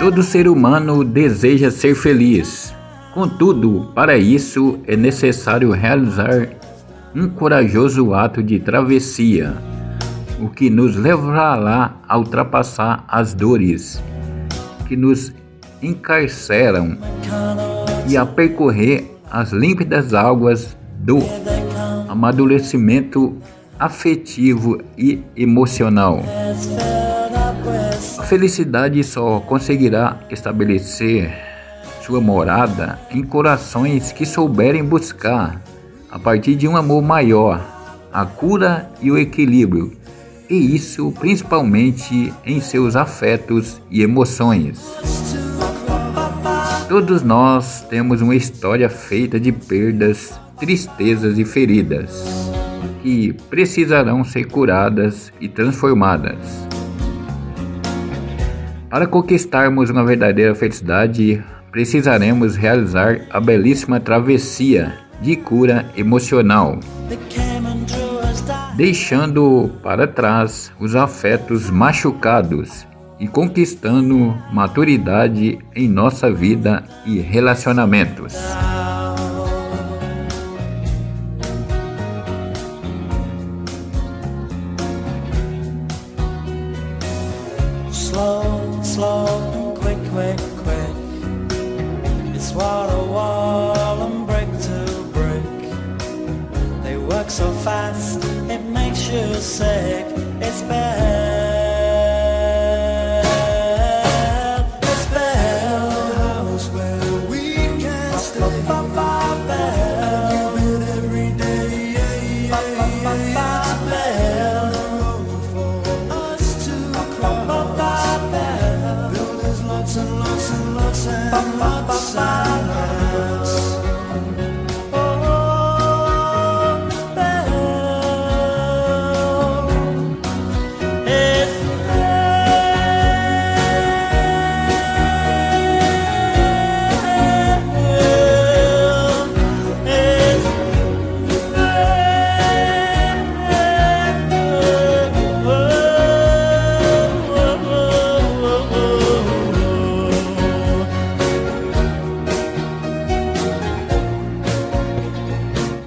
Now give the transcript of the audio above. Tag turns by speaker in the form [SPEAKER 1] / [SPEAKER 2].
[SPEAKER 1] Todo ser humano deseja ser feliz. Contudo, para isso é necessário realizar um corajoso ato de travessia, o que nos levará a ultrapassar as dores que nos encarceram e a percorrer as límpidas águas do amadurecimento afetivo e emocional. A felicidade só conseguirá estabelecer sua morada em corações que souberem buscar, a partir de um amor maior, a cura e o equilíbrio, e isso principalmente em seus afetos e emoções. Todos nós temos uma história feita de perdas, tristezas e feridas que precisarão ser curadas e transformadas. Para conquistarmos uma verdadeira felicidade, precisaremos realizar a belíssima travessia de cura emocional, deixando para trás os afetos machucados e conquistando maturidade em nossa vida e relacionamentos.
[SPEAKER 2] Slow, slow, quick, quick, quick. It's wall to wall and brick to brick. They work so fast, it makes you sick. It's bad.